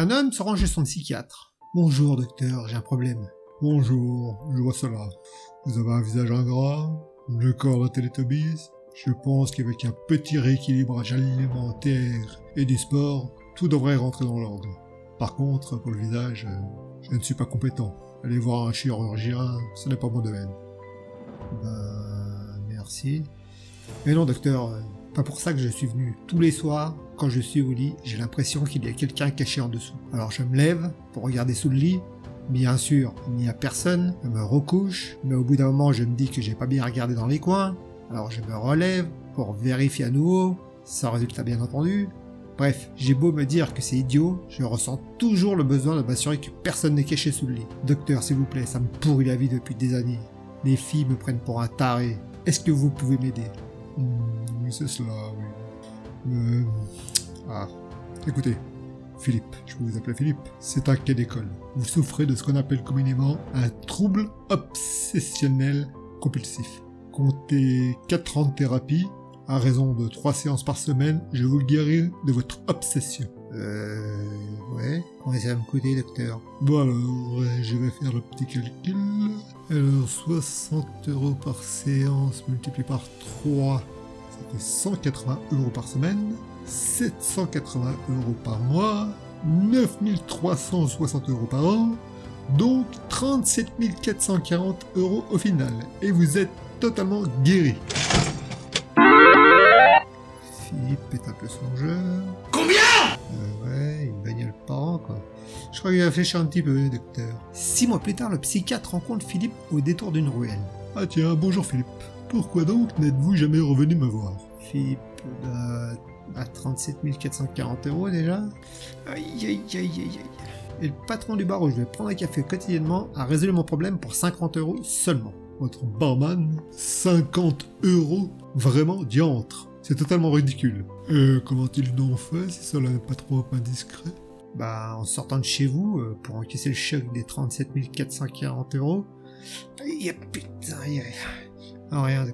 Un homme se rend chez son psychiatre. Bonjour docteur, j'ai un problème. Bonjour, je vois cela. Vous avez un visage ingrat, le corps d'un Teletubbies. Je pense qu'avec un petit rééquilibrage alimentaire et du sport, tout devrait rentrer dans l'ordre. Par contre, pour le visage, je ne suis pas compétent. Aller voir un chirurgien, ce n'est pas mon domaine. Ben, merci. Mais non, docteur, pour ça que je suis venu. Tous les soirs, quand je suis au lit, j'ai l'impression qu'il y a quelqu'un caché en dessous. Alors je me lève pour regarder sous le lit. Bien sûr, il n'y a personne, je me recouche, mais au bout d'un moment, je me dis que j'ai pas bien regardé dans les coins. Alors je me relève pour vérifier à nouveau, sans résultat bien entendu. Bref, j'ai beau me dire que c'est idiot, je ressens toujours le besoin de m'assurer que personne n'est caché sous le lit. Docteur, s'il vous plaît, ça me pourrit la vie depuis des années. Les filles me prennent pour un taré. Est-ce que vous pouvez m'aider? Oui, c'est cela, oui. Euh, Ah, écoutez, Philippe, je peux vous appeler Philippe, c'est un cas d'école. Vous souffrez de ce qu'on appelle communément un trouble obsessionnel compulsif. Comptez 4 ans de thérapie, à raison de 3 séances par semaine, je vous guérir de votre obsession. Euh... Ouais. Combien ça va me coûter, docteur? Bon alors, je vais faire le petit calcul. Alors, 60 euros par séance multiplié par 3, ça fait 180 euros par semaine. 780 euros par mois. 9360 euros par an. Donc 37 440 euros au final. Et vous êtes totalement guéri. Philippe est un peu songeur. Combien? Euh, ouais, une bagnole par an, quoi. Je crois qu'il va fléchir un petit peu, docteur. Six mois plus tard, le psychiatre rencontre Philippe au détour d'une ruelle. Ah tiens, bonjour Philippe. Pourquoi donc n'êtes-vous jamais revenu me voir Philippe, euh, à 37 440 euros déjà. Aïe, aïe, aïe, aïe, aïe. Et le patron du bar où je vais prendre un café quotidiennement a résolu mon problème pour 50 euros seulement. Votre barman 50 euros Vraiment diantre C'est totalement ridicule. Euh, comment il donc fait si cela n'est pas trop indiscret? Bah, en sortant de chez vous, euh, pour encaisser le choc des 37 440 euros. Aïe, putain, aïe, Non, rien.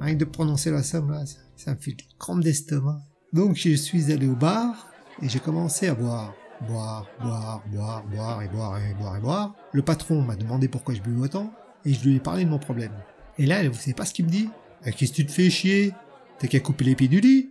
Rien que de prononcer la somme, là, ça, me fait des crampes d'estomac. Donc, je suis allé au bar et j'ai commencé à boire. Boire, boire, boire, boire et boire et boire et boire. Le patron m'a demandé pourquoi je buvais autant et je lui ai parlé de mon problème. Et là, vous savez pas ce qu'il me dit? Ah, Qu'est-ce que tu te fais chier? T'as qu'à couper les pieds du lit